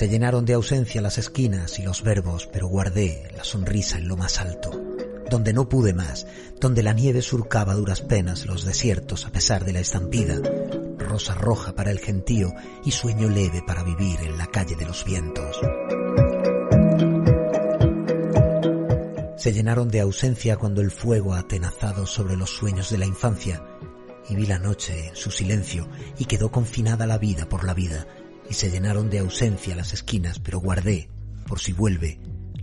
Se llenaron de ausencia las esquinas y los verbos, pero guardé la sonrisa en lo más alto, donde no pude más, donde la nieve surcaba duras penas los desiertos a pesar de la estampida, rosa roja para el gentío y sueño leve para vivir en la calle de los vientos. Se llenaron de ausencia cuando el fuego atenazado sobre los sueños de la infancia y vi la noche en su silencio y quedó confinada la vida por la vida y se llenaron de ausencia las esquinas pero guardé, por si vuelve,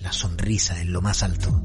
la sonrisa en lo más alto.